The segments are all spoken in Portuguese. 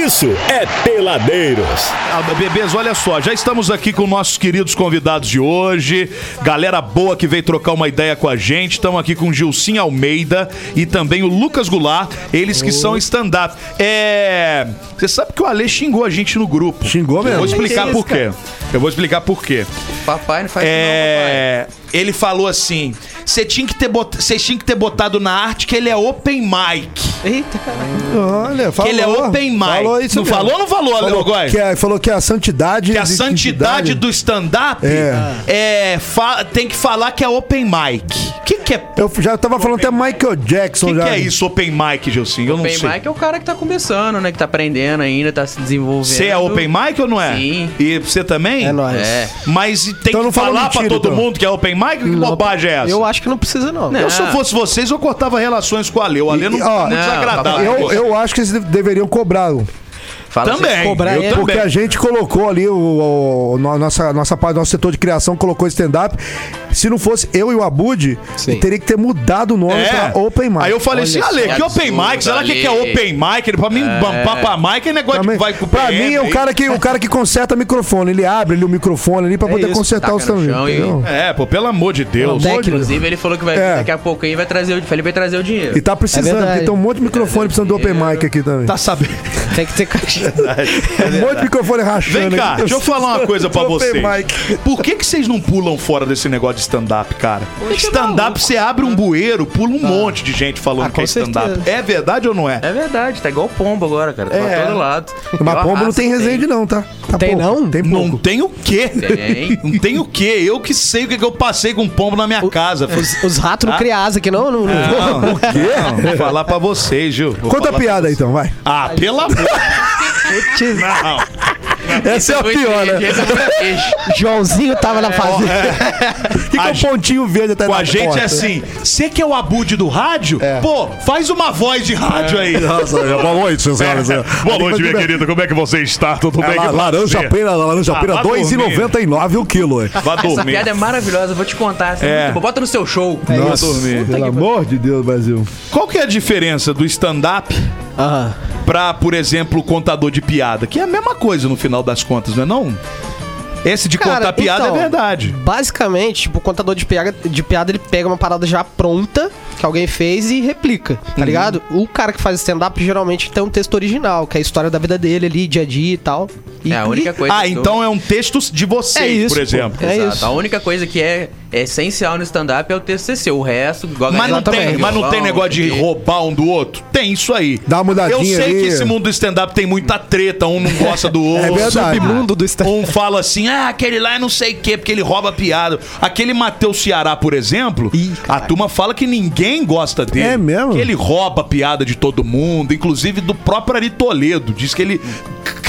isso é Peladeiros. Ah, bebês, olha só, já estamos aqui com nossos queridos convidados de hoje. Galera boa que veio trocar uma ideia com a gente. Estamos aqui com o Gilcim Almeida e também o Lucas Goulart, eles que são stand-up. É. Você sabe que o Ale xingou a gente no grupo. Xingou mesmo. Eu vou explicar por quê. Eu vou explicar por quê. Papai não faz É. Ele falou assim: você tinha que ter bot... vocês tinham que ter botado na arte que ele é open mic. Eita, caralho. Olha, Que falou. ele é open mic. Falou isso não mesmo. falou ou não falou, Ale Falou que, é, falou que a santidade. Que a de- santidade do stand-up É. é. fa- tem que falar que é open mic. O que, que é. Eu já tava falando até Michael Jackson O que, já. que é isso, open mic, Gilcinho? Eu não Open sei. mic é o cara que tá começando, né? Que tá aprendendo ainda, tá se desenvolvendo. Você é open mic ou não é? Sim. E você também? É nóis. É. Mas tem Então que falar mentira, pra todo então. mundo que é open mic? Que Não, bobagem é essa? Eu acho que não precisa, não. Não. Eu, se eu fosse vocês, eu cortava relações com o Ale. O Ale não E, tá ó, muito Não, desagradável. Eu, eu acho que eles deveriam cobrar. Fala Também. assim, cobrar eu ele. Porque a gente colocou ali, o, o- o- no- nossa, nossa parte, nosso setor de criação colocou stand-up. Se não fosse eu e o Abud, teria que ter mudado o nome É. pra Open Mic. Aí eu falei assim, Olha Ale, só, que open mic? Será que, que é Ale. open mic? Ele, pra mim, papa mic é negócio Também, de vai com pra PM mim, é o cara, que, o cara que conserta microfone. Ele abre ali o microfone ali pra É poder isso, consertar também. chão e-? É, pô, pelo amor de Deus. Técnico. Inclusive, ele falou que vai É. daqui a pouco aí vai trazer o. Ele vai trazer o dinheiro. E tá precisando, É verdade. porque tem um monte de microfone precisando do Open Mic aqui também. Tá sabendo? Tem que ter caixa. Um monte de microfone rachando. Vem cá, aqui. deixa eu falar uma coisa pra vocês. Por que, que vocês não pulam fora desse negócio de stand-up, cara? Stand-up, você abre um bueiro, pula um monte de gente falando Ah, que é stand-up. É verdade ou não é? É verdade, tá igual pombo agora, cara. Tá É. pra todo lado. Mas a pombo não tem que resenha não, tá? Tá Tem pouco, não? Tem Não pouco. tem o quê? Tem. Não tem o quê? Eu que sei o que, que eu passei com um pombo na minha casa. Os, os ratos não Ah. criam asa aqui, não? não, não. Não, o quê? Vou falar pra vocês, Gil. Vou Conta a piada então, vai. Ah, pelo amor. Não. Essa é a Muito pior, né? é. Joãozinho tava na fazenda. Que é A o pontinho verde até Com na a gente porta? é assim, você que é o abude do rádio? É. Pô, faz uma voz de rádio aí. Nossa, boa noite, senhoras. Boa noite, minha querida. Como é que você está? Tudo bem? É, la- laranja pera, laranja Ah, pera, vá 2,99 o quilo. é. Vá Essa dormir. piada é maravilhosa, eu vou te contar. essa é É. Bota no seu show. Nossa, dormir. pelo amor de Deus, Brasil. Qual que é a diferença do stand-up Aham. Pra, por exemplo, o contador de piada? Que é a mesma coisa no final das contas, não é não? Esse de Cara, contar piada então, é verdade. Basicamente, tipo, o contador de piada, de piada, ele pega uma parada já pronta que alguém fez e replica, Uhum. tá ligado? O cara que faz stand-up geralmente tem um texto original, que é a história da vida dele ali, dia a dia e tal. E, É a única coisa Ah, eu- então é um texto de vocês, É isso, por exemplo. É Exato. isso. A única coisa que é, é essencial no stand-up é o TCC. O resto, igual a Mas não, tem, mas não tem negócio de roubar um do outro? Tem isso aí. Dá uma mudadinha Eu sei ali. que esse mundo do stand-up tem muita treta, um não gosta do outro. É verdade. submundo do stand Um fala assim, ah, aquele lá é não sei o quê, porque ele rouba piada. Aquele Matheus Ceará, por exemplo, Ih, a turma fala que ninguém gosta dele. É mesmo? Que ele rouba piada de todo mundo, inclusive do próprio Ari Toledo. Diz que ele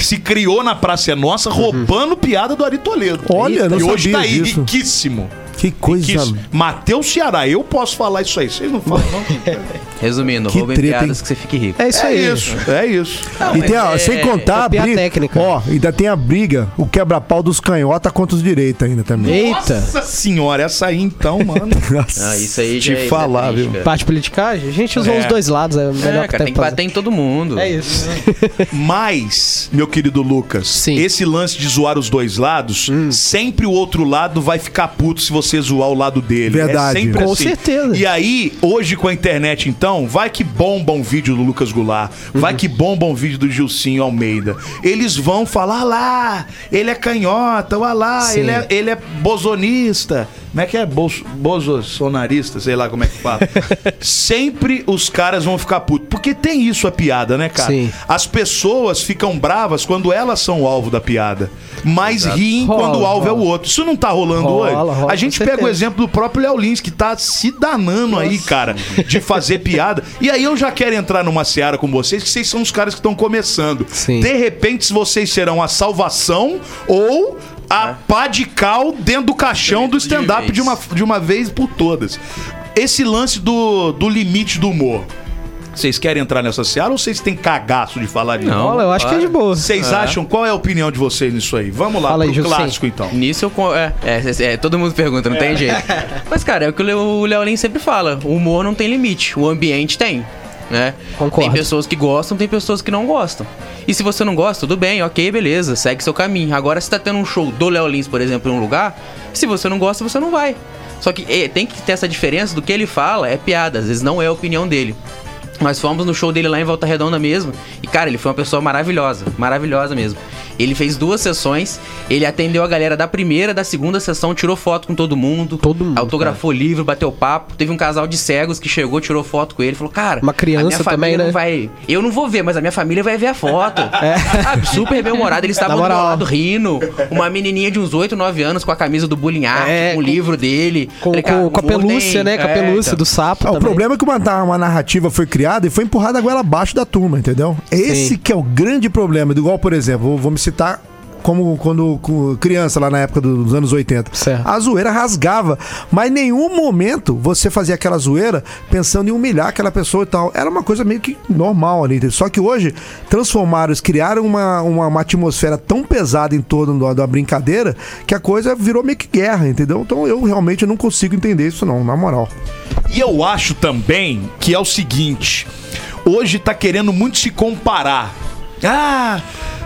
se criou na Praça é Nossa roubando piada do Ari Toledo. Olha, não E hoje sabia tá aí, disso. riquíssimo. Que coisa. Riquíssimo. Matheus Ceará, eu posso falar isso aí. Vocês não falam, não? Resumindo, Que roubem treta, piadas hein? que você fique rico. É isso É aí. isso, é isso. Não, E tem, ó, é- sem contar a copiar briga. técnica. Ó, ainda tem a briga, o quebra-pau dos canhota contra os direitos ainda também. Eita. Nossa senhora, essa aí então, mano. Nossa. Ah, isso aí Te já é- falar, é viu? Parte politicagem? A gente usou É. os dois lados, é melhor É, cara, tem que bater em todo mundo. É isso. Mas, meu querido Lucas, Sim. esse lance de zoar os dois lados, sempre o outro lado vai ficar puto se você zoar o lado dele. Verdade. É sempre Com assim. certeza. E aí, hoje com a internet, então, vai que bomba um vídeo do Lucas Goulart, vai que bomba um vídeo do Gilcinho Almeida. Eles vão falar, ah lá, ele é canhota, olha lá, Sim. ele é, ele é bozonista. Como é que é? Bolso- Bolsonarista, sei lá como é que fala. Sempre os caras vão ficar putos. Porque tem isso a piada, né, cara? Sim. As pessoas ficam bravas quando elas são o alvo da piada. Mas riem Rola, quando o alvo é o rola. outro. Isso não tá rolando Rola, hoje? rola, a gente pega o certeza. exemplo do próprio Léo Lins, que tá se danando aí, cara, de fazer piada. E aí eu já quero entrar numa seara com vocês, que vocês são os caras que estão começando. Sim. De repente, vocês serão a salvação ou a pá de cal dentro do caixão do stand-up de uma, de uma vez por todas. Esse lance do, do limite do humor. Vocês querem entrar nessa seara ou vocês têm cagaço de falar disso? Não. Eu acho que é de boa. Vocês É. acham? Qual é a opinião de vocês nisso aí? Vamos lá Fala aí, pro clássico, então. Nisso eu. con- É, é, é, é, todo mundo pergunta, não tem jeito. Mas, cara, é o que o Leo- o Léo Lins sempre fala: o humor não tem limite, o ambiente tem. Né? Concordo. Tem pessoas que gostam, tem pessoas que não gostam. E se você não gosta, tudo bem, ok, beleza, segue seu caminho. Agora, se tá tendo um show do Léo Lins, por exemplo, em um lugar, se você não gosta, você não vai. Só que eh, tem que ter essa diferença do que ele fala, é piada, às vezes não é a opinião dele. Nós fomos no show dele lá em Volta Redonda mesmo. E, cara, ele foi uma pessoa maravilhosa. Maravilhosa mesmo. Ele fez duas sessões. Ele atendeu a galera da primeira, da segunda sessão, tirou foto com todo mundo. Todo mundo, Autografou livro, bateu papo. Teve um casal de cegos que chegou, tirou foto com ele. Falou, cara, Uma criança a minha família também, né? não vai. Eu não vou ver, mas a minha família vai ver a foto. Sabe, super bem humorado. Eles estavam Na do meu lado rindo. Uma menininha de uns 8, 9 anos com a camisa do Bullying Art, É, com o livro dele. Com, Falei, cara, com- com a pelúcia, tem- né? Com a é, pelúcia então. do sapo. Ah, o problema é que uma, uma narrativa foi criada e foi empurrada a goela abaixo da turma, entendeu? Esse Sim. que é o grande problema. Igual, por exemplo, vou, vou me citar como quando com criança lá na época dos anos 80. Certo. A zoeira rasgava, mas em nenhum momento você fazia aquela zoeira pensando em humilhar aquela pessoa e tal. Era uma coisa meio que normal ali. entendeu? Só que hoje transformaram, eles criaram uma, uma, uma atmosfera tão pesada em torno da, da brincadeira que a coisa virou meio que guerra, entendeu? Então eu realmente não consigo entender isso não, na moral. E eu acho também que é o seguinte: hoje tá querendo muito se comparar. Ah,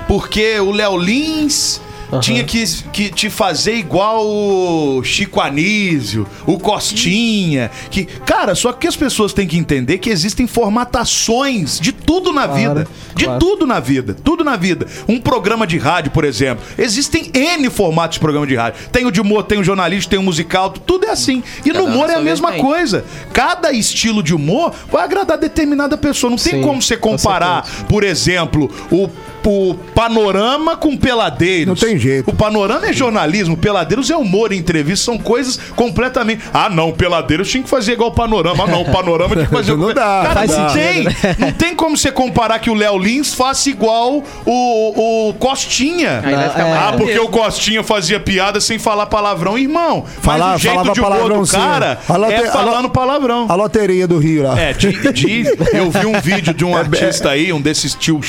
porque o Léo Lins. Tinha que, que te fazer igual o Chico Anísio, o Costinha. Que, cara, só que as pessoas têm que entender que existem formatações de tudo na vida. De claro. tudo na vida. Tudo na vida. Um programa de rádio, por exemplo. Existem N formatos de programa de rádio. Tem o de humor, tem o jornalista, tem o musical. Tudo é assim. E Cada no um humor é a mesma vertente. coisa coisa. Cada estilo de humor vai agradar determinada pessoa. Não tem Sim, como você com comparar, por exemplo, o, o panorama com peladeiros. Não tem jeito. O panorama é jornalismo, peladeiros é humor, entrevista são coisas completamente. Ah, não, peladeiros tinha que fazer igual o panorama. Ah, não, o panorama tinha que fazer Não dá, Cara, faz não sentido, tem. né? Não tem como você comparar que o Léo Lins faça igual o, o Costinha. É. Ah, porque o Costinha fazia piada sem falar palavrão, irmão. Fala- mas o jeito falava de humor do cara é falando palavrão. A loteria do Rio lá. É, de, de- eu vi um vídeo de um artista aí, um desses tio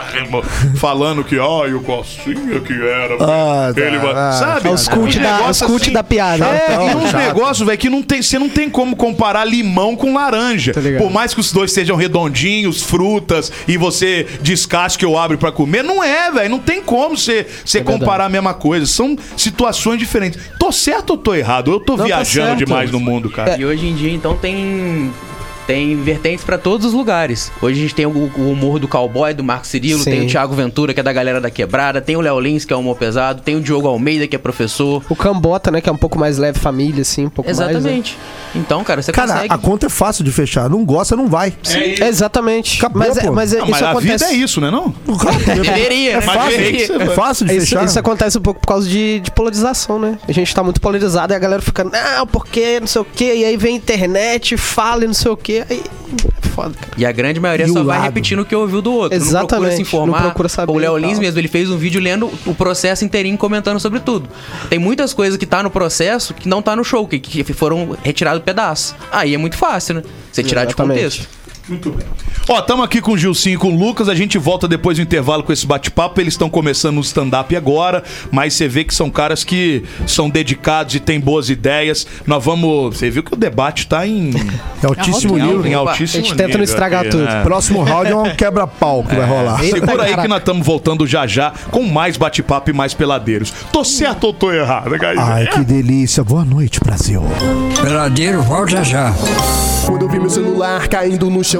chatárrimo, falando que, ai, o Costinha que era. Ah, tá, ele vai- ah, sabe? É os cult Uns da- negócios os cult da piada. É, Chatão, e uns chato. negócios, velho, que não tem, você não tem como comparar limão com laranja. Tá. Por mais que os dois sejam redondinhos, frutas, e você descasque ou abre pra comer, não é, velho. Não tem como você, você É verdade. comparar a mesma coisa. São situações diferentes. Tô certo ou tô errado? Eu tô tá viajando certo. demais no mundo, cara. E hoje em dia, então, tem. Tem vertentes pra todos os lugares. Hoje a gente tem o, o humor do cowboy, do Marco Cirilo, Sim. tem o Thiago Ventura, que é da galera da quebrada, tem o Léo Lins, que é o humor pesado, tem o Diogo Almeida, que é professor. O Cambota, né? Que é um pouco mais leve, família, assim, um pouco mais. Exatamente. Então, cara, você Cara, consegue. a conta é fácil de fechar. Não gosta, não vai. né? Exatamente. Acabou, mas, é- mas é- Não, isso mas a acontece. vida é isso, né não? Deveria, É né? fácil, Deveria. é fácil de Isso, fechar. isso acontece um pouco por causa de, de polarização, né? A gente tá muito polarizado e a galera fica, não, porque não sei o quê, e aí vem a internet, fala e não sei o quê. Aí é foda, cara. E a grande maioria E só vai lado? repetindo o que ouviu do outro. Não procura Exatamente, se informar. não procura saber O Léo Lins mesmo, ele fez um vídeo lendo o processo inteirinho, comentando sobre tudo. Tem muitas coisas que tá no processo que não tá no show, que, que foram retirados pedaços. Aí é muito fácil, né? Você tirar de Exatamente. contexto. Ó, estamos aqui com o Gilcinho e com o Lucas. A gente volta depois do intervalo com esse bate-papo. Eles estão começando no stand-up agora, mas você vê que são caras que são dedicados e têm boas ideias. Nós vamos. Você viu que o debate tá em, É altíssimo nível. em Opa, altíssimo a gente tenta não estragar aqui, tudo. né? Próximo round é um quebra-pau que vai rolar. Segura aí que nós estamos voltando já já com mais bate-papo e mais peladeiros. Tô certo ou tô errado, guys? Ai, que delícia. Boa noite, Brasil. Peladeiro, volta já. Quando eu vi meu celular caindo no chão,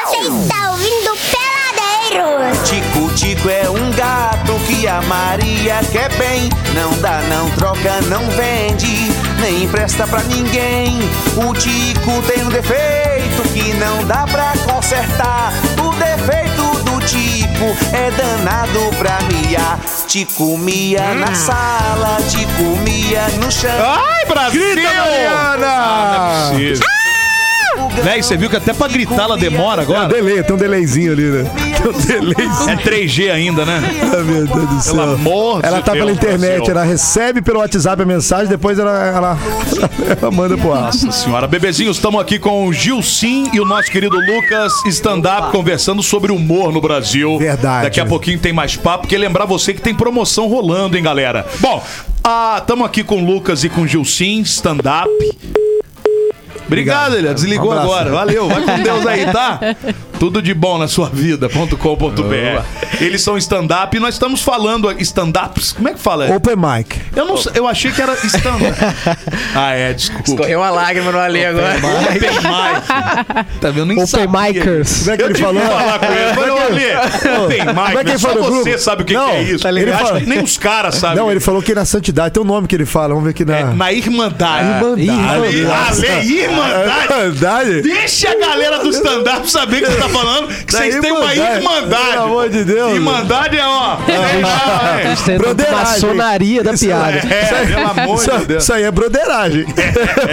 Você está ouvindo Peladeiros. Tico Tico é um gato que a Maria quer bem. Não dá, não troca, não vende, nem empresta pra ninguém. O Tico tem um defeito que não dá pra consertar. O defeito do Tico é danado pra miar. Tico mia na sala, Tico mia no chão. Ai, Brasil! Mariana! Preciso. O fogão. Véi, você viu que até pra gritar ela demora Tem um agora? delay, tem um delayzinho ali, né? Tem um delayzinho. É 3G ainda, né? Ah, meu Deus do céu. Pelo amor de ela tá Deus, pela internet, Brasil. ela recebe pelo WhatsApp a mensagem, depois ela, ela, ela manda pro ar. Nossa senhora, bebezinhos, estamos aqui com o Gilcim e o nosso querido Lucas Stand-Up conversando sobre humor no Brasil. Verdade. Daqui a pouquinho tem mais papo, porque lembrar você que tem promoção rolando, hein, galera? Bom, estamos aqui com o Lucas e com o Gilcim, stand-up. Obrigado, ele desligou Um agora. Valeu, vai com Deus aí, tá? Tudo de bom na sua vida.com.br. Eles são stand-up e nós estamos falando stand-ups. Como é que fala? Open mic. Eu não sei, eu achei que era stand-up. Ah, é, desculpa. Escorreu uma lágrima no Ale agora. Open mic. Tá vendo? Nem Open sabia. Micers. Como é que Eu ele falou? que falar com ele. Falei, olha, open Como é mic, que né? ele só falou no você grupo? sabe o que, Não, que é isso. tá Ele que nem os caras sabem. Não, ele falou que na santidade tem um nome que ele fala. Vamos ver aqui na. É, na Irmandade. Irmandade. Ale, Irmandade. Irmandade? Deixa a galera do stand-up saber que você tá falando, que vocês têm uma Irmandade. irmandade. Pelo amor de Deus. Irmandade é, ó. É, gente tem a Broderagem. maçonaria da piada. é, pelo amor Isso, de Deus. isso aí é broderagem.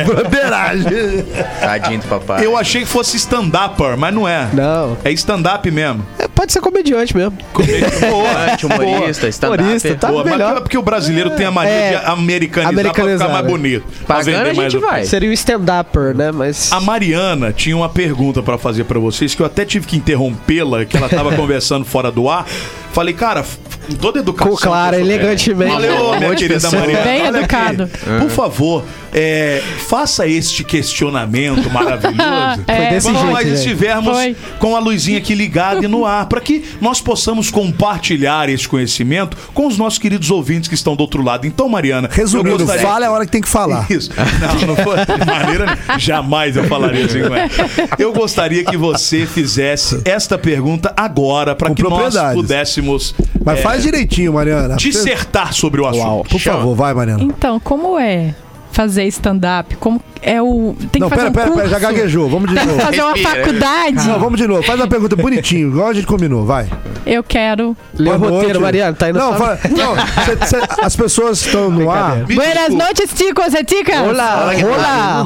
broderagem. Tadinho do papai. Eu achei que fosse stand-upper, mas não é. Não. É stand-up mesmo. É, pode ser comediante mesmo. Comediante, humorista, stand-up. Humorista, tá Boa, mas melhor. é porque o brasileiro tem a mania É, de americanizar, americanizar, pra ficar mais né? bonito. pra Pagando vender a gente vai. Seria o stand-upper, né? Mas. A Mariana tinha uma pergunta pra fazer pra vocês que eu até tive que interrompê-la, que ela tava conversando fora do ar. Falei, cara, com toda educação. Com sou- elegantemente. Valeu, minha querida. Mariana. Bem Olha aqui. educado. Por favor, é, faça este questionamento maravilhoso. É. Quando jeito, nós estivermos Foi. com a luzinha aqui ligada e no ar, para que nós possamos compartilhar este conhecimento com os nossos queridos ouvintes que estão do outro lado. Então, Mariana, Resumindo, gostaria- fala a hora que tem que falar. isso. Não, não foi de maneira nenhuma. Jamais eu falaria assim com ela. Eu gostaria que você fizesse esta pergunta agora, para que nós pudéssemos Mas é, faz direitinho, Mariana. dissertar sobre o assunto. Por favor, vai, Mariana. Então, como é fazer stand-up? Como é o. Tem Não, que pera, fazer um pera, curso? pera, já gaguejou. Vamos de novo. Fazer uma Respira, faculdade? Não, vamos de novo. Faz uma pergunta bonitinho, igual a gente combinou, vai. Eu quero. Lê o roteiro. Mariana. Tá na Não, fala- não cê- cê- as pessoas estão no ar. Me Buenas noches, chicos e chicas. Olá, rola, Me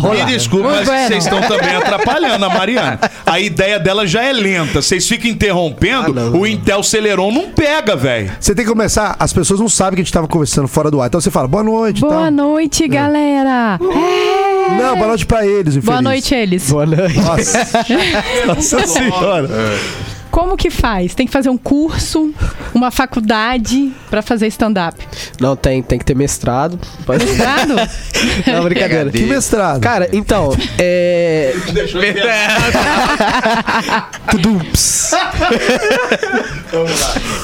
rola. desculpe, Muito mas bueno. vocês estão também atrapalhando a Mariana. A ideia dela já é lenta. Vocês ficam interrompendo, Ah, não. o Intel Celeron não pega, velho. Você tem que começar, as pessoas não sabem que a gente tava conversando fora do ar. Então você fala, boa noite. Boa tal. noite, galera. Não, boa noite pra eles, infeliz. Boa noite, eles. Boa noite. Nossa, Nossa senhora. Como que faz? Tem que fazer um curso, uma faculdade pra fazer stand-up. Não, tem, tem que ter mestrado. Mestrado? Não, brincadeira. Que mestrado. Cara, então, é. Tudo.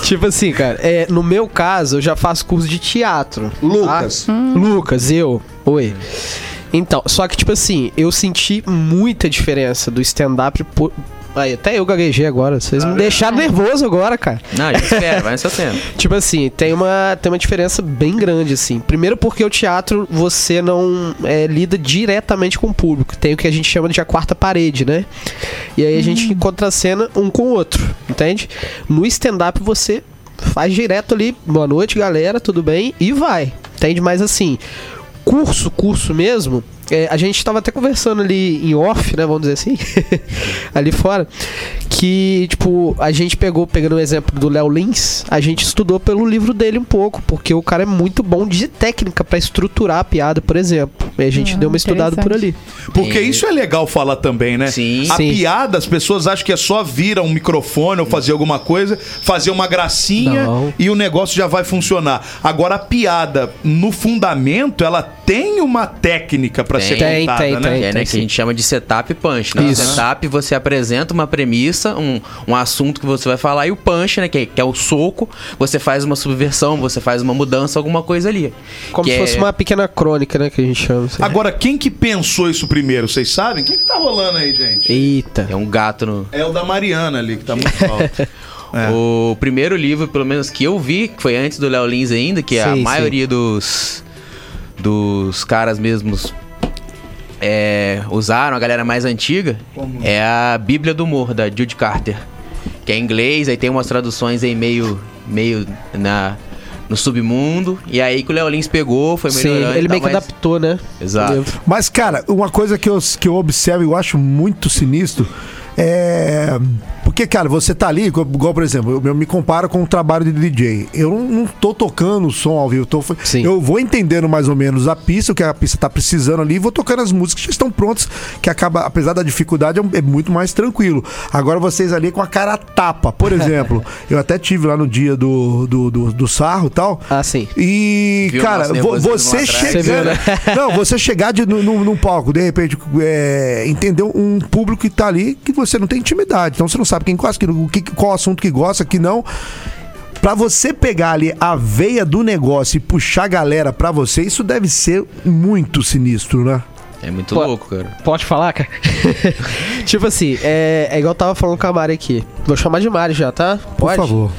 tipo assim, cara, é, no meu caso, eu já faço curso de teatro. Lucas. tá? Lucas, eu. Oi. Então, só que, tipo assim, eu senti muita diferença do stand-up. Aí, até eu gaguejei agora. Vocês me deixaram nervoso agora, cara. Não, a gente espera, vai no seu tempo. Tipo assim, tem uma, tem uma diferença bem grande, assim. Primeiro porque o teatro, você não é, lida diretamente com o público. Tem o que a gente chama de a quarta parede, né? E aí a gente encontra a cena um com o outro, entende? No stand-up você faz direto ali, boa noite, galera, tudo bem? E vai, entende? Mas assim, curso, curso mesmo, é, a gente tava até conversando ali em off, né, vamos dizer assim, ali fora, que, tipo, a gente pegou, pegando o exemplo do Léo Lins, a gente estudou pelo livro dele um pouco, porque o cara é muito bom de técnica pra estruturar a piada, por exemplo. E a gente Ah, deu uma estudada por ali. Porque É. isso é legal falar também, né? Sim. A Sim. piada, as pessoas acham que é só virar um microfone ou fazer alguma coisa, fazer uma gracinha Não. e o negócio já vai funcionar. Agora, a piada, no fundamento, ela tem uma técnica pra ser Tem, contada, tem, né? tem. Que é, né, que a gente chama de setup punch, né? Isso. O setup você apresenta uma premissa, um, um assunto que você vai falar, e o punch, né? Que é, que é o soco, você faz uma subversão, você faz uma mudança, alguma coisa ali. Como Que se é- fosse uma pequena crônica, né, que a gente chama. Assim. Agora, quem que pensou isso primeiro? Vocês sabem? Quem que tá rolando aí, gente? Eita. É um gato no. É o da Mariana ali, que tá muito alto. É. O primeiro livro, pelo menos que eu vi, que foi antes do Léo Lins ainda, que a Sim, sim. maioria dos dos caras mesmos é, usaram, a galera mais antiga, é a Bíblia do Humor, da Judy Carter. Que é em inglês, aí tem umas traduções aí meio, meio na, no submundo. E aí que o Léo Lins pegou, foi Sim, melhorando. ele e meio que adaptou, né? Exato. Mas, cara, uma coisa que eu, que eu observo e eu acho muito sinistro é. Porque, cara, você tá ali, igual, por exemplo, eu, me comparo com o trabalho de DJ. Eu não, tô tocando o som ao vivo. Eu, tô, Sim. eu vou entendendo mais ou menos a pista, o que a pista tá precisando ali, e vou tocando as músicas que já estão prontas, que acaba, apesar da dificuldade, é, um- é muito mais tranquilo. Agora vocês ali com a cara tapa, por exemplo. eu até tive lá no dia do, do, do, do sarro tal. Ah, sim. E, Viu cara, vo- você viu, né? Não, você chegar de, no, no- num palco, de repente, é, entender um público que tá ali que você não tem intimidade. Então você não sabe quem gosta, que- o que, qual assunto que gosta, que não. Pra você pegar ali a veia do negócio e puxar a galera pra você, isso deve ser muito sinistro, né? É muito Pô, louco, cara. Pode falar, cara? tipo assim, é, é igual eu tava falando com a Mari aqui. Vou chamar de Mari já, tá? Por Pode? favor.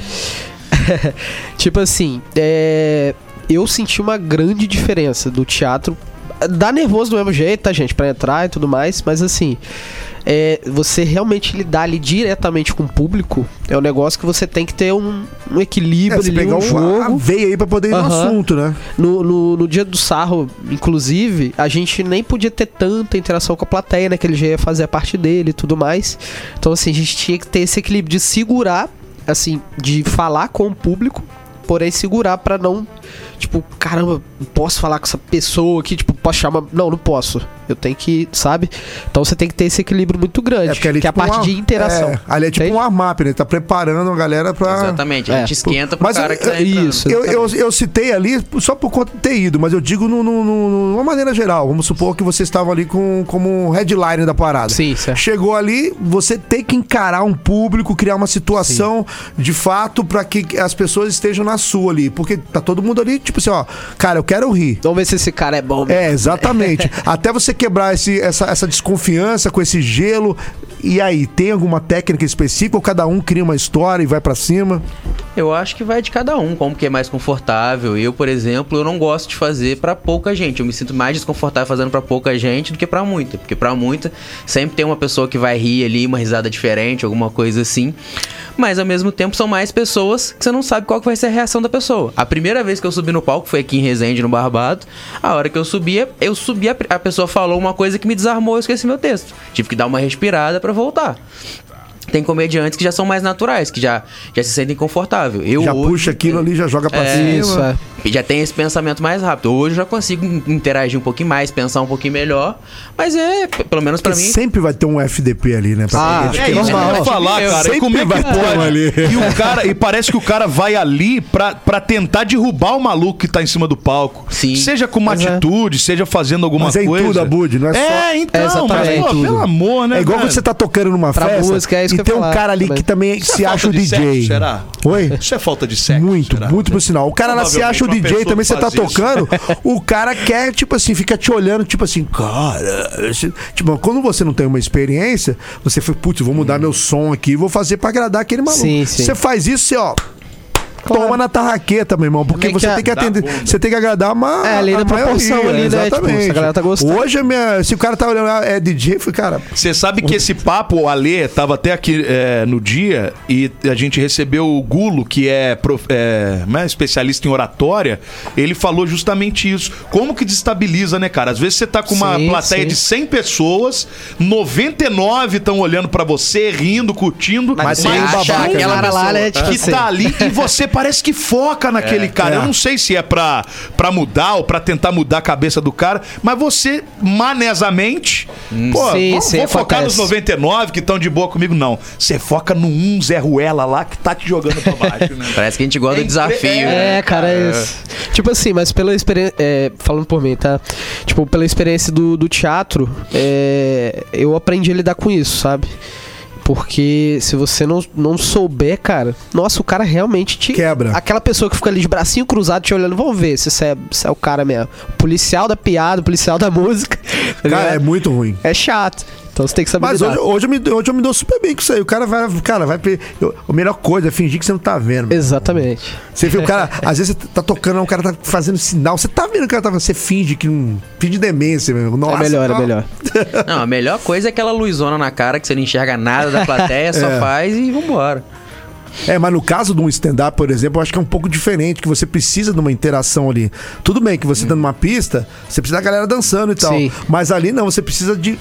Tipo assim, é, eu senti uma grande diferença do teatro. Dá nervoso do mesmo jeito, tá, gente? Pra entrar e tudo mais, mas assim. É, você realmente lidar ali diretamente com o público é um negócio que você tem que ter um, um É, equilíbrio você ali, pegar um jogo. veia aí pra poder ir no assunto, né? No, no, no dia do sarro, inclusive, a gente nem podia ter tanta interação com a plateia, né? Que ele já ia fazer a parte dele e tudo mais. Então, assim, a gente tinha que ter esse equilíbrio de segurar, assim, de falar com o público, porém segurar pra não, tipo, caramba, não posso falar com essa pessoa aqui, tipo, posso chamar. Não, não posso. Eu tenho que, sabe? Então você tem que ter esse equilíbrio muito grande. porque ali que é a tipo parte uma- de interação. É, ali é tipo Entende? um warm-up, né? Tá preparando a galera pra. Exatamente, a É. gente esquenta pro Mas cara eu- que tá entrando. Isso. Eu, eu, eu citei ali só por conta de ter ido, mas eu digo no, no, no- numa maneira geral. Vamos supor que vocês estavam ali com, como um headline da parada. Sim, certo. Chegou ali, você tem que encarar um público, criar uma situação de fato pra que as pessoas estejam na sua ali. Porque tá todo mundo ali, tipo assim, ó, cara, eu quero rir. Vamos ver se esse cara é bom. É, exatamente. Até você quebrar esse, essa, essa desconfiança com esse gelo. E aí, tem alguma técnica específica ou cada um cria uma história e vai pra cima? Eu acho que vai de cada um, como que é mais confortável. Eu, por exemplo, eu não gosto de fazer pra pouca gente. Eu me sinto mais desconfortável fazendo pra pouca gente do que pra muita, porque pra muita sempre tem uma pessoa que vai rir ali, uma risada diferente, alguma coisa assim. Mas ao mesmo tempo são mais pessoas que você não sabe qual que vai ser a reação da pessoa. A primeira vez que eu subi no palco foi aqui em Resende, no Barbado. A hora que eu subia, eu subi, a, pessoa falou uma coisa que me desarmou, eu esqueci meu texto. Tive que dar uma respirada pra voltar. Tem comediantes que já são mais naturais, que já, já se sentem confortáveis. Eu já hoje- puxa aquilo ali, já joga pra É, cima. Isso, é. e já tem esse pensamento mais rápido. Hoje eu já consigo in- interagir um pouquinho mais, pensar um pouquinho melhor. Mas é, pelo menos pra Porque mim. sempre vai ter um FDP ali, né? pra Ah, É eu normal. falar, cara. Sempre como é que vai ter um ali. E, o cara, e parece que o cara vai ali pra, pra tentar derrubar o maluco que tá em cima do palco. Sim. Seja com uma Pois é. atitude, seja fazendo alguma Mas é em coisa. tudo, Abud, não é só- É, então, É, exatamente, mas, pô, tudo. pelo amor, né? É igual velho? quando você tá tocando numa Pra festa música, é isso e tem um cara ali também. que também Isso é se falta acha o de DJ. sexo, será? Oi? Isso é falta de sexo. Muito, será? muito por sinal. O cara lá se acha o DJ também, você tá isso. tocando, o cara quer, tipo assim, fica te olhando, tipo assim, cara. Tipo, quando você não tem uma experiência, você foi, putz, vou mudar meu som aqui, vou fazer pra agradar aquele maluco. Sim, sim. Você faz isso, você, ó. Toma na tarraqueta, meu irmão, porque você a- tem que dá atender, bunda. você tem que agradar uma É, a lei da proporção ali, né? Tipo, Exatamente. a galera tá gostando. Hoje, a minha, se o cara tá olhando, ah, é DJ, eu falei, cara, Você sabe que esse papo, o Alê, tava até aqui é, no dia e a gente recebeu o Gulo, que é, prof- é, né, especialista em oratória. Ele falou justamente isso. Como que destabiliza, né, cara? Às vezes você tá com uma Sim, plateia sim. de 100 pessoas, 99 estão olhando pra você, rindo, curtindo. Mas tem um babaca, aquela lá, pessoa, né, tá? tipo que tá ali e você parece que foca naquele cara. é. Eu não sei se é pra, pra mudar ou pra tentar mudar a cabeça do cara, mas você, manesamente, pô, Sim, vou, sim, vou focar nos 99 que estão de boa comigo, não. Você foca no um Zé Ruela lá que tá te jogando pra baixo, né? Parece que a gente gosta É do desafio. incri- né? É, cara, é isso. Tipo assim, mas pela experiência. falando por mim, tá? Tipo, pela experiência do, do teatro, é, eu aprendi a lidar com isso, sabe? Porque se você não, não souber, cara, nossa, o cara realmente te. Quebra. Aquela pessoa que fica ali de bracinho cruzado te olhando, vamos ver se você é, se é o cara mesmo. O policial da piada, policial da música. tá cara, é muito ruim. é chato. Então você tem que saber Mas lidar. hoje, hoje, eu me, hoje eu me dou super bem com isso aí. O cara vai, cara, vai. eu- a melhor coisa é fingir que você não tá vendo. Exatamente. Você vê o cara, às vezes você tá tocando, o cara tá fazendo sinal. Você tá vendo que o cara tá Você finge que não. Finge demência mesmo. Nossa, é melhor, não. é melhor. Não, a melhor coisa é aquela luzona na cara que você não enxerga nada da plateia, só É. faz e vambora. É, mas no caso de um stand-up, por exemplo, eu acho que é um pouco diferente, que você precisa de uma interação ali. Tudo bem que você tá numa pista, você precisa da galera dançando e tal. Sim. Mas ali não, você precisa de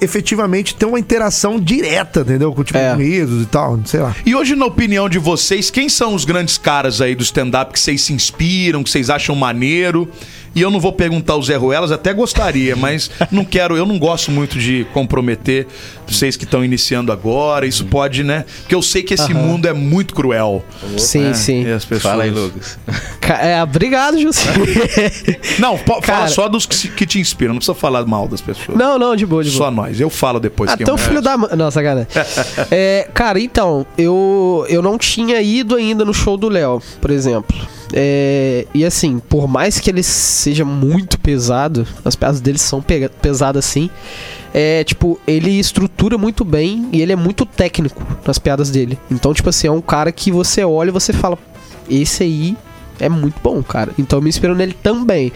efetivamente ter uma interação direta, entendeu? Com tipo É. risos e tal, sei lá. E hoje, na opinião de vocês, quem são os grandes caras aí do stand-up que vocês se inspiram, que vocês acham maneiro? E eu não vou perguntar o Zé Ruelas, até gostaria, mas não quero, eu não gosto muito de comprometer vocês que estão iniciando agora. Isso pode, né? Porque eu sei que esse mundo é muito cruel. Sim, né? sim. E as pessoas... Fala aí, Lucas. Ca- É, obrigado, Jussi. Não, po- fala Cara- só dos que, se- que te inspiram, não precisa falar mal das pessoas. não, não, de boa, de boa. Só nós. Eu falo depois Até é o o filho da. Nossa, cara. é, cara, então, eu, eu não tinha ido ainda no show do Léo, por exemplo. É, e assim, por mais que ele seja muito pesado, as piadas dele são pesadas assim. É, tipo, ele estrutura muito bem e ele é muito técnico nas piadas dele. Então, tipo assim, é um cara que você olha e você fala: esse aí é muito bom, cara. Então eu me inspiro nele também.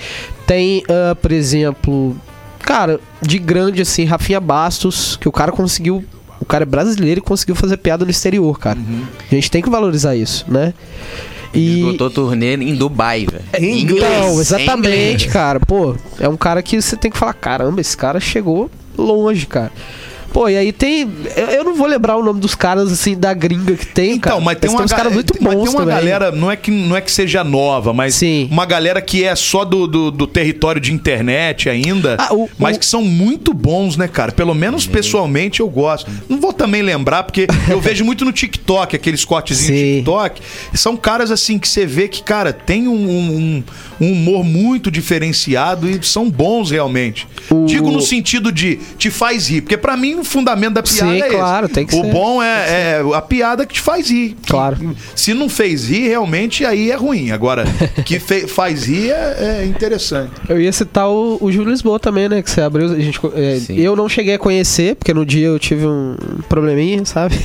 Tem, ah, por exemplo, cara, de grande assim, Rafinha Bastos, que o cara conseguiu. O cara é brasileiro e conseguiu fazer piada no exterior, cara. A gente tem que valorizar isso, né? E. Botou turnê em Dubai, velho. Em Inglês, Então, exatamente, cara. Pô, é um cara que você tem que falar, caramba, esse cara chegou longe, cara. Pô, e aí tem. Eu, eu não vou lembrar o nome dos caras, assim, da gringa que tem, cara. Então, mas tem uma, uns ga- caras muito mas bons tem uma também. galera, não é, que, não é que seja nova, mas Sim. uma galera que é só do, do, do território de internet ainda, Ah, o- mas o- que são muito bons, né, cara? Pelo menos pessoalmente eu gosto. Não vou também lembrar, porque eu vejo muito no TikTok, aqueles cortezinhos de. TikTok. São caras assim que você vê que, cara, tem um, um- um humor muito diferenciado e são bons realmente. O- Digo no sentido de te faz rir, porque pra mim o fundamento da piada Sim, é esse. claro, tem que o ser. bom é, é a piada que te faz rir. Claro. Se não fez rir, realmente aí é ruim. Agora, que faz rir é, é interessante. Eu ia citar o, o Júlio Lisboa também, né? Que você abriu. A gente, é, eu não cheguei a conhecer, porque no dia eu tive um probleminha, sabe?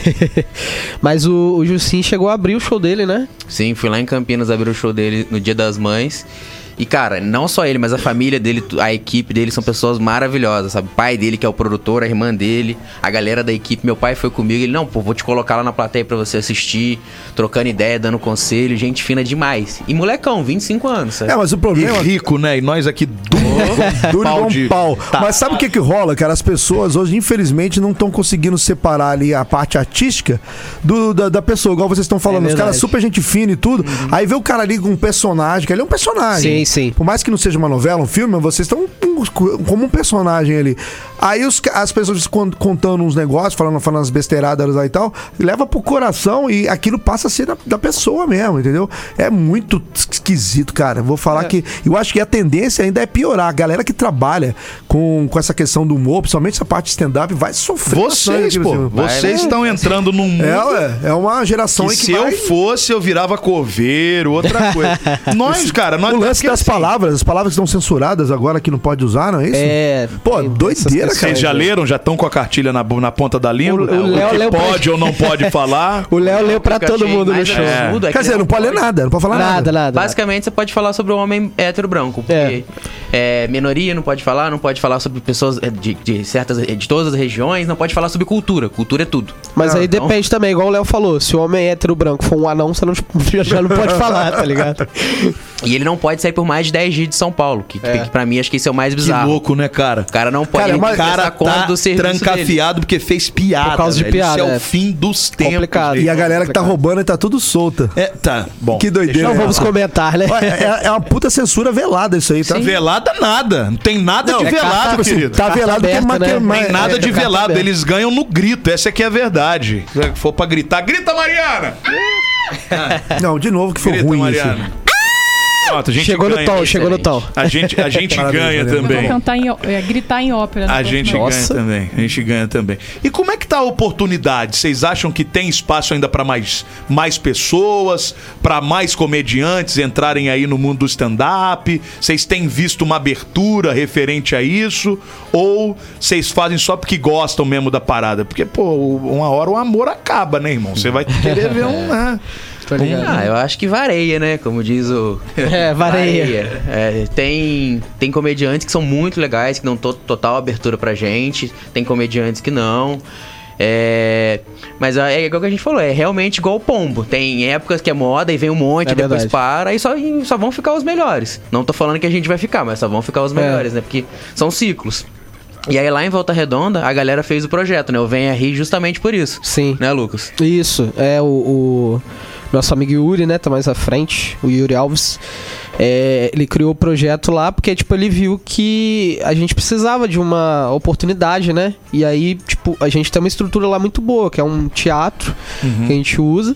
Mas o, o Jussim chegou a abrir o show dele, né? Sim, fui lá em Campinas abrir o show dele no Dia das Mães. E, cara, não só ele, mas a família dele, a equipe dele são pessoas maravilhosas, sabe? O pai dele, que é o produtor, a irmã dele, a galera da equipe. Meu pai foi comigo, ele, não, pô, vou te colocar lá na plateia pra você assistir, trocando ideia, dando conselho, gente fina demais. E molecão, 25 anos, sabe? É, mas o E problema rico, né? E nós aqui duro, Duro pau de- pau. Tá. Mas sabe o que que rola, cara? As pessoas hoje, infelizmente, não estão conseguindo separar ali a parte artística do, da, da pessoa, igual vocês estão falando. É Os caras super gente fina e tudo. Aí vê o cara ali com um personagem, que ele é um personagem. Sim, sim. Por mais que não seja uma novela, um filme, vocês estão com- como um personagem ali. Aí os as pessoas con- contando uns negócios, falando, falando as besteiradas lá e tal, leva pro coração e aquilo passa a ser da, da pessoa mesmo, entendeu? É muito esquisito, cara. Vou falar que. Eu acho que a tendência ainda é piorar. A galera que trabalha com, com essa questão do humor, principalmente essa parte de stand-up, vai sofrer. Vocês, pô. assim. Vocês estão entrando num mundo. É, ué, é uma geração que que se vai... eu fosse, eu virava coveiro, outra coisa. nós, cara, nós O lance assim, palavras, as palavras que estão censuradas agora que não pode usar, não é isso? É. Pô, tem doideira, cara. Vocês já leram? Já estão com a cartilha na, na ponta da língua? O- o Léo que leu pra- pode ou não pode falar? O Léo leu pra O todo mundo no show. é Quer que dizer, não pode ler nada, não pode falar nada. Nada, nada. Basicamente, você pode falar sobre o homem hétero branco, porque é, minoria não pode falar, não pode falar sobre pessoas é, de, de certas, de todas as regiões, não pode falar sobre cultura. Cultura é tudo. Mas aí Então- depende também, igual o Léo falou. Se o homem hétero branco for um anão, você não, já não pode falar, tá ligado? E ele não pode sair por mais de 10 dias de São Paulo, que, que pra mim acho que isso é o mais Que bizarro. louco, né, cara? O cara não pode Cara, mas- que cara conta tá do serviço dele. trancafiado porque fez piada. Por causa de velho. piada, Isso é, é. o fim dos tempos. Complicado. E a galera que tá roubando tá tudo solta. É, tá, bom. Que doideira. Não vamos comentar, né? É, é uma puta censura velada isso aí, tá? Velada nada. Não tem nada de é velado, carta- Tipo assim, querido. tá velado porque né? que- Tem nada é, de velado, aberta. eles ganham no grito, essa aqui é a verdade. Se for pra gritar, grita, Mariana! Não, de novo que foi Grita, ruim Mariana. Pronto, a gente Chegou no ganha. tom, chegou no tom. A gente, a gente Parabéns, ganha também. Cantar em, é, gritar em ópera. no A gente ano. ganha Nossa. também. A gente ganha também. E como é que tá a oportunidade? Vocês acham que tem espaço ainda para mais, mais pessoas, para mais comediantes entrarem aí no mundo do stand-up? Vocês têm visto uma abertura referente a isso? Ou vocês fazem só porque gostam mesmo da parada? Porque, pô, uma hora o amor acaba, né, irmão? Você vai querer ver um. né? Tô ligado. Ah, eu acho que vareia, né? Como diz o. É, vareia. É, tem, tem comediantes que são muito legais, que dão to- total abertura pra gente. Tem comediantes que não. É, mas é igual que a gente falou, é realmente igual o pombo. Tem épocas que é moda e vem um monte, É depois verdade. para e só, e só vão ficar os melhores. Não tô falando que a gente vai ficar, mas só vão ficar os É. melhores, né? Porque são ciclos. E aí lá em Volta Redonda, a galera fez o projeto, né? O Venha Rir justamente por isso. Sim. Né, Lucas? Isso, é o, o nosso amigo Yuri, né, tá mais à frente, o Yuri Alves. É, ele criou o projeto lá porque, tipo, ele viu que a gente precisava de uma oportunidade, né? E aí, tipo, a gente tem uma estrutura lá muito boa, que é um teatro que a gente usa.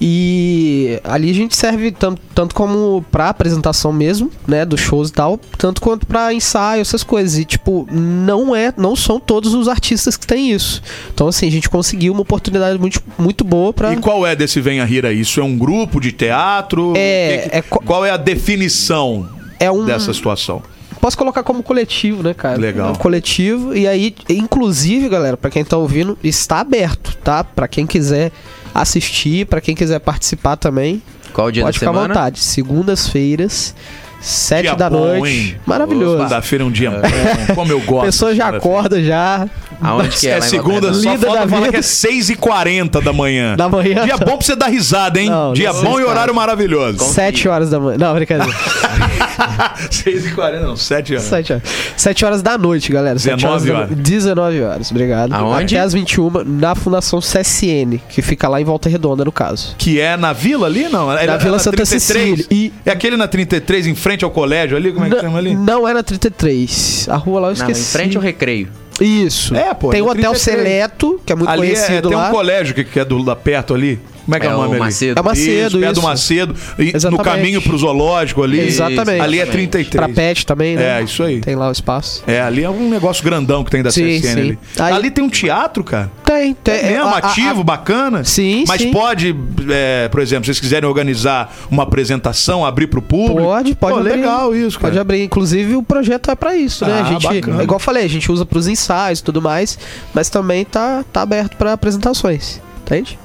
E ali a gente serve tanto, tanto como pra apresentação mesmo, né, dos shows e tal, tanto quanto pra ensaio, essas coisas. E tipo, não é, não são todos os artistas que têm isso. Então assim, a gente conseguiu uma oportunidade muito, muito boa pra E qual é desse Venha Rir aí? Isso é um grupo de teatro? É, Que é Qual é a definição é um dessa situação? posso colocar como coletivo, né, cara? Legal. É um coletivo e aí, inclusive, galera, pra quem tá ouvindo, está aberto, tá? Pra quem quiser assistir, pra quem quiser participar também, Qual o dia pode da ficar à semana? vontade. Segundas-feiras, sete Dia da bom, noite. hein? Maravilhoso. Segunda-feira é um dia bom. Como eu A gosto. pessoa já acorda já. Aonde que é? É segunda, só Lida falta falar que é 6h40 da manhã. Da manhã. Dia bom pra você dar risada, hein? Não, Dia não bom e horário cara. maravilhoso. Sete horas da manhã. Não, brincadeira. 6h40, não, 7 horas. Sete horas. Sete horas da noite, galera. Sete 19 da- horas. 19 horas, obrigado. Aonde? Até às 21 na Fundação CSN, que fica lá em Volta Redonda, no caso. Que é na vila ali, não? É Na Vila Santa Cecília. E- É aquele na 33, em frente ao colégio ali? Como é que chama ali? Não é na 33. A rua lá eu Não, esqueci. em frente ao recreio. Isso. É, pô, Tem é o Hotel 33. Seleto, que é muito ali é, conhecido tem lá. um colégio que, que é do, lá perto ali. Como é que é, É o o nome ali? Macedo. É Macedo, isso. Perto do. Macedo. E no Exatamente. caminho pro zoológico ali. Exatamente. Ali é Exatamente. 33. Pra pet também, né? É, isso aí. Tem lá o espaço. É, ali é um negócio grandão que tem da Sim, CSN sim. ali. Aí- Ali tem um teatro, cara. Tem, tem. É mesmo, a- a- ativo, bacana. Sim, Mas sim. pode, é, por exemplo, se vocês quiserem organizar uma apresentação, abrir pro público. Pode, pode Pô, abrir. legal isso, cara. Pode abrir. Inclusive, o projeto é pra isso, né? Ah, A gente, bacana. é igual eu falei, a gente usa pros ensaios e tudo mais, mas também tá, tá aberto pra apresentações. Entende?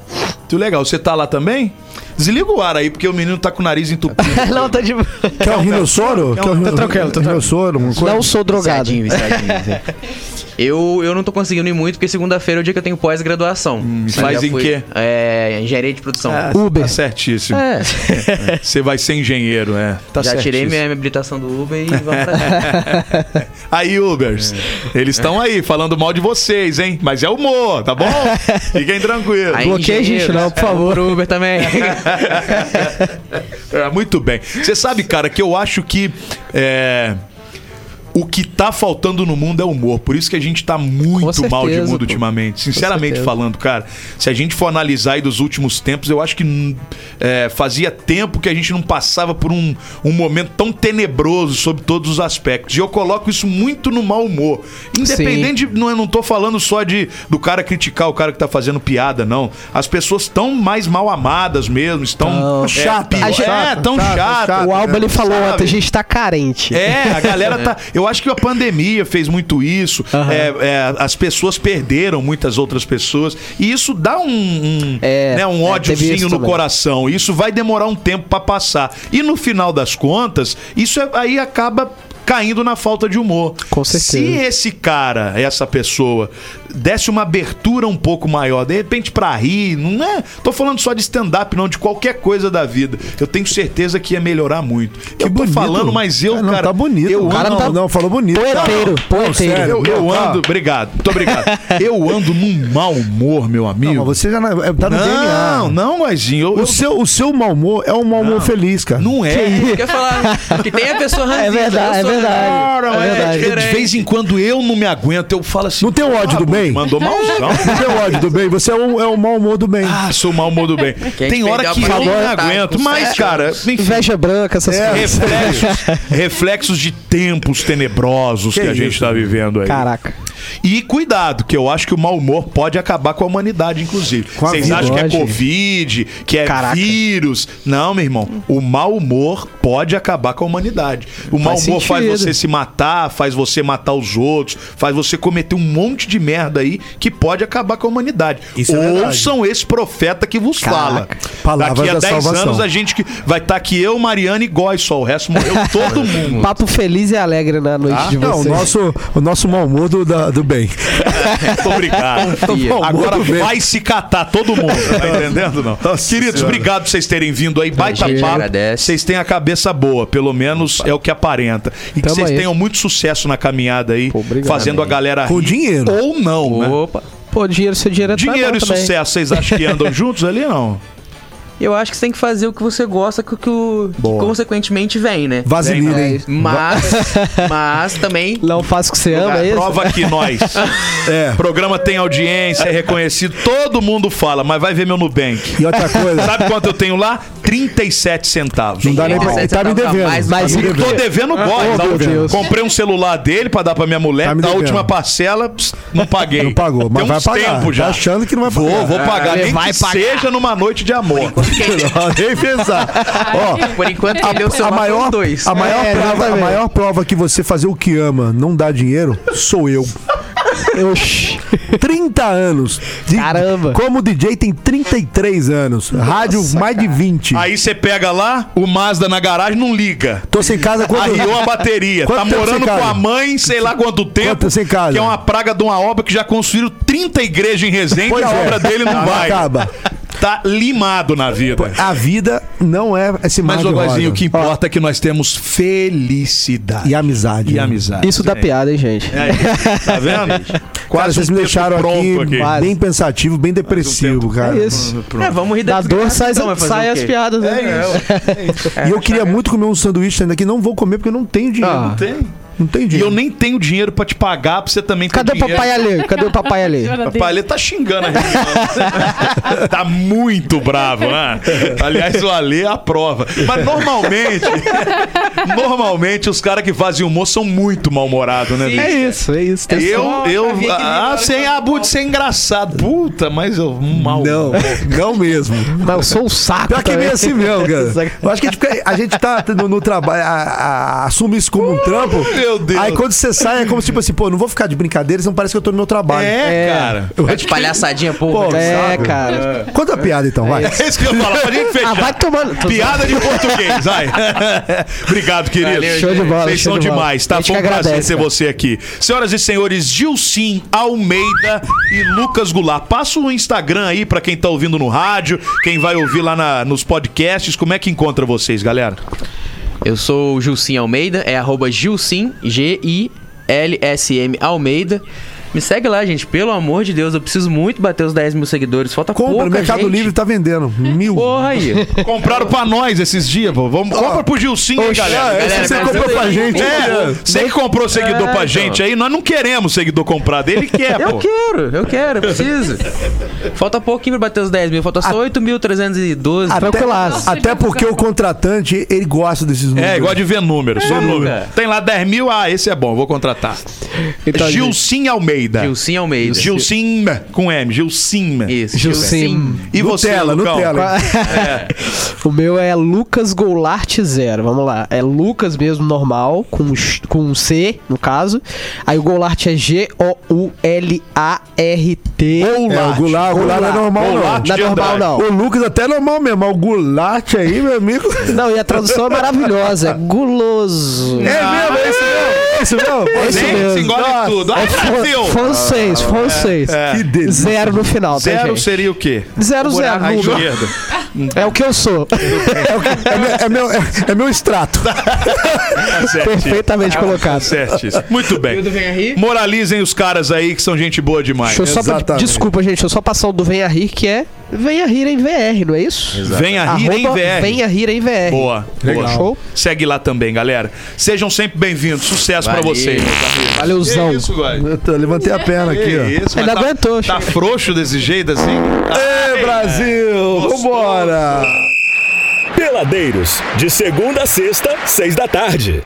Muito legal. Você tá lá também? Desliga o ar aí, porque o menino tá com o nariz entupido. Não, tá de. Quer um rinossoro? Quer um Tá tranquilo, tá rinossoro? Uma coisa? Não sou drogado. Viciadinho, viciadinho, Zé. Eu, eu não tô conseguindo ir muito, porque segunda-feira é o dia que eu tenho pós-graduação. Mas faz já em quê? É, engenharia de produção. Ah, Uber. Tá certíssimo. É. Você vai ser engenheiro, é. Tá já tirei certíssimo. minha, minha habilitação do Uber e vamos pra Aí, Ubers, eles estão aí falando mal de vocês, hein? Mas é humor, tá bom? Fiquem tranquilos. Aí, Bloqueia a gente, não, por favor. Pro Uber também. É, muito bem. Você sabe, cara, que eu acho que é, o que tá faltando no mundo é humor. Por isso que a gente tá muito Com mal de certeza, mundo pô. ultimamente. Sinceramente certeza. falando, cara, se a gente for analisar aí dos últimos tempos, eu acho que é, fazia tempo que a gente não passava por um, um momento tão tenebroso sobre todos os aspectos. E eu coloco isso muito no mau humor. Independente, de, não, eu não tô falando só de do cara criticar o cara que tá fazendo piada, não. As pessoas estão mais mal amadas mesmo, estão Tão é, chata, é, tão chata, chata. chata. O Alba ele falou ontem, a gente tá carente. É, a galera tá. Eu acho que a pandemia fez muito isso. Aham. É, é, as pessoas perderam muitas outras pessoas. E isso dá um, um, É, né, um é, ódiozinho no coração. Isso vai demorar um tempo pra passar. E no final das contas, isso é- aí acaba caindo na falta de humor. Com certeza. Se esse cara, essa pessoa, desse uma abertura um pouco maior, de repente pra rir, não é. Tô falando só de stand-up, não, de qualquer coisa da vida. Eu tenho certeza que ia melhorar muito. eu tô bonito. falando, mas eu, É, não, cara. tá bonito. Eu O cara ando- não, não, falou bonito. Poeteiro, Não, poeteiro. eu, eu não, tá. ando, obrigado, muito obrigado. Eu ando num mau humor, meu amigo. Não, você já na- é, tá no não, DNA. não, Guazinho. Eu, O eu- seu, o seu mau humor é um mau humor feliz, cara. não é. Quer falar que tem a pessoa ranzinza. É verdade, sou- é verdade. Cara, É é verdade. de vez em quando eu não me aguento, eu falo assim. Não tem ódio do "Ah, bem?" Mandou malzão. Não tem ódio do bem, você é o, é o mau humor do bem. Ah, sou mau humor do bem. Quem tem hora que eu não aguento, mas, cara, Inveja branca, essas É. coisas. reflexos, reflexos de tempos tenebrosos que, Que a gente isso, tá vivendo aí. Caraca. E cuidado, que eu acho que o mau humor pode acabar com a humanidade, inclusive. Com a Vocês acham que é. Covid, que é Caraca. vírus. Não, meu irmão. O mau humor pode acabar com a humanidade. O mau Faz humor faz sentido. você se matar, faz você matar os outros, faz você cometer um monte de merda merda aí que pode acabar com a humanidade. Isso é. Ouçam esse profeta que vos fala. Palavras Daqui a da 10 salvação. anos a gente que vai estar aqui eu, Mariana e Góis só. O resto morreu todo mundo. Papo feliz e alegre na noite Ah, de Não, o vocês. nosso, o nosso mau humor do, da- do bem. Muito obrigado. Agora vai se catar todo mundo, tá entendendo não? Queridos, obrigado por vocês terem vindo aí. Baita papo. Vocês têm a cabeça boa, pelo menos é o que aparenta. E que Tamo vocês aí. tenham muito sucesso na caminhada aí, obrigado. fazendo a galera Com rir. dinheiro. Ou não, né? Opa. Pô, dinheiro, seu dinheiro é Dinheiro e bom também. sucesso, vocês acham que andam juntos ali ou não? Eu acho que você tem que fazer o que você gosta, que, que, o- que Boa. consequentemente vem, né? Vaselina, hein? Mas, mas também Não faça o que você ama, é isso? Prova que nós. É. O programa tem audiência, é reconhecido, todo mundo fala, mas vai ver meu Nubank. E outra coisa, Sabe quanto eu tenho lá? 37 centavos. não dá nem pra. Ele tá me devendo. Mais- mais Tá me E tô devendo Oh, gosto. meu Deus. Comprei um celular dele pra dar pra minha mulher. Tá devendo. última parcela, pss, não paguei. Não pagou, mas Tem vai uns pagar. tempos já. Tá achando que não vai Vou, pagar. vou pagar. ele Nem vai que pagar. seja numa noite de amor. Não, nem pensar. Ó, Por enquanto, quem deu o a maior, dois. a, maior É, prova, a exatamente. maior prova que você fazer o que ama não dá dinheiro sou eu. Oxi. 30 anos. De- Caramba. Como DJ tem 33 anos. Rádio mais de 20. Aí você pega lá, o Mazda na garagem não liga. Tô sem casa quando. Arriou a bateria. Quanto tá tempo morando com casa? a mãe, sei lá quanto tempo. Quanto sem casa? Que é uma praga de uma obra que já construíram 30 igrejas em Resende Pois e a é. obra dele não Não vai. acaba. Tá limado na vida. A vida não é esse mar Mas, de ô rosa. o que importa é que nós temos felicidade. E amizade. E né? amizade. Isso dá É. piada, hein, gente? É, tá vendo? Cara, Quase vocês um me deixaram aqui, aqui. bem pensativo, bem depressivo, cara. É isso. É, vamos rir Da da dor sai, então, sai as piadas, né? E eu queria muito comer um sanduíche ainda aqui, não vou comer porque eu não tenho dinheiro. Ah. Tem. Não E dinheiro. eu nem tenho dinheiro pra te pagar, pra você também ter Cadê o papai alheio? Cadê o papai alheio? Papai Ale tá xingando a reunião. tá muito bravo, né? Aliás, o Ale aprova. Mas normalmente, normalmente os caras que fazem humor são muito mal-humorados, né? É bicho? isso, é isso. Tem Eu, só eu, que ah, sem a de ser engraçado. Puta, mas eu mal. Não, não mesmo. Mas eu sou um saco. Pior que é meio assim mesmo, cara. Eu acho que a gente, a gente tá no, no trabalho, assume isso como um trampo. Meu Deus. Aí quando você sai, é como tipo assim, pô, não vou ficar de brincadeira, senão parece que eu tô no meu trabalho. É, É. cara. Tá de palhaçadinha, pô. Pô, É, sabe? cara. Conta a piada então, vai. É isso que eu falar, pra gente fechar. Ah, vai tomando. Piada de português, vai. Obrigado, querido. Valeu, Show de bola, Vocês show são de bola. demais, tá? A gente Foi um que prazer agradece, ter cara. você aqui. Senhoras e senhores, Gilcim Almeida e Lucas Goulart. Passa o Instagram aí pra quem tá ouvindo no rádio, quem vai ouvir lá na- nos podcasts. Como é que encontra vocês, galera? Eu sou o Gilcim Almeida, é arroba Gilcim, G-I-L-S-M Almeida. Me segue lá, gente. Pelo amor de Deus, eu preciso muito bater os 10 mil seguidores. Falta Compra, pouca o Mercado gente. Livre tá vendendo. Mil. Porra aí. Compraram pra nós esses dias, pô. Vamos, compra pro Gilcim aí, Oxe, galera. é, galera, esse você comprou eu- pra gente. É, você que comprou seguidor pra gente aí, nós não queremos seguidor comprado. Ele quer, Eu pô. quero, eu quero, eu preciso. Falta pouquinho pra bater os 10 mil, falta só 8.312. Até, Tranquilaço. até porque o contratante, ele gosta desses números. É, igual de ver números, só É, número. cara. Tem lá 10 mil, ah, esse é bom, vou contratar. Então, Gilcim Almeida. Gilcim Almeida. Gilcim com M, Gilcim. Isso, Gilcim. E você, Nutella, Lucão? Nutella. O meu é Lucas Goulart Zero. Vamos lá. É Lucas mesmo, normal, com, com um C, no caso. Aí o Goulart é G-O-U-L-A-R-T. É, o Goulart, o Goulart não é normal, Goulart. não. Não é normal, não. O Lucas até é normal mesmo, mas o Goulart aí, meu amigo. Não, e a tradução é maravilhosa. É guloso. É mesmo, é isso mesmo. É isso mesmo. É isso Gente, mesmo. engole Nossa, tudo. É Brasil! fran- francês, francês. Que delícia. Zero no final, tá, Zero gente? seria o quê? Zero, zero. À esquerda. É o que eu sou. É meu, é meu, é- é meu extrato. Certíssimo. Perfeitamente colocado. Certíssimo. Muito bem. E o do Venha Rir? Moralizem os caras aí que são gente boa demais. Deixa eu só, Exatamente. desculpa, gente. Deixa eu só passar o do Venha Rir, que é Venha Rir em VR, não é isso? Venha rir em Arroba VR. Venha Rir em VR. Boa. boa. Show? Segue lá também, galera. Sejam sempre bem-vindos. Sucesso pra Valeu. vocês. Valeuzão. Que isso? Eu tô- levantei a perna aqui, Que ó. isso, Ainda tá, aguentou, Tá Chico. frouxo desse jeito assim? Ê, Brasil! Gostoso. Vambora! Peladeiros, de segunda a sexta, seis da tarde.